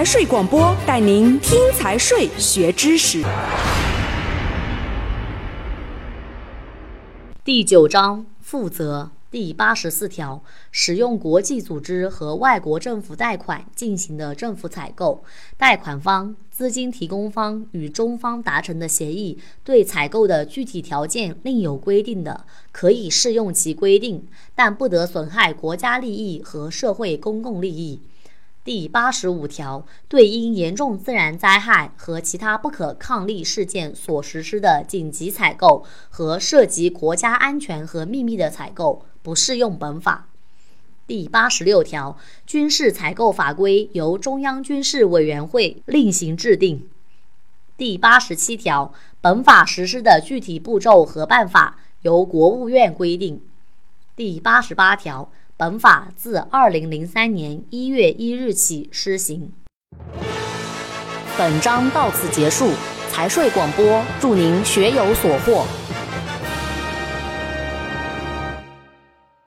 财税广播带您听财税学知识。第九章负责第八十四条，使用国际组织和外国政府贷款进行的政府采购，贷款方、资金提供方与中方达成的协议对采购的具体条件另有规定的，可以适用其规定，但不得损害国家利益和社会公共利益。第八十五条，对因严重自然灾害和其他不可抗力事件所实施的紧急采购和涉及国家安全和秘密的采购，不适用本法。第八十六条，军事采购法规由中央军事委员会另行制定。第八十七条，本法实施的具体步骤和办法由国务院规定。第八十八条。本法自二零零三年一月一日起施行。本章到此结束。财税广播，祝您学有所获。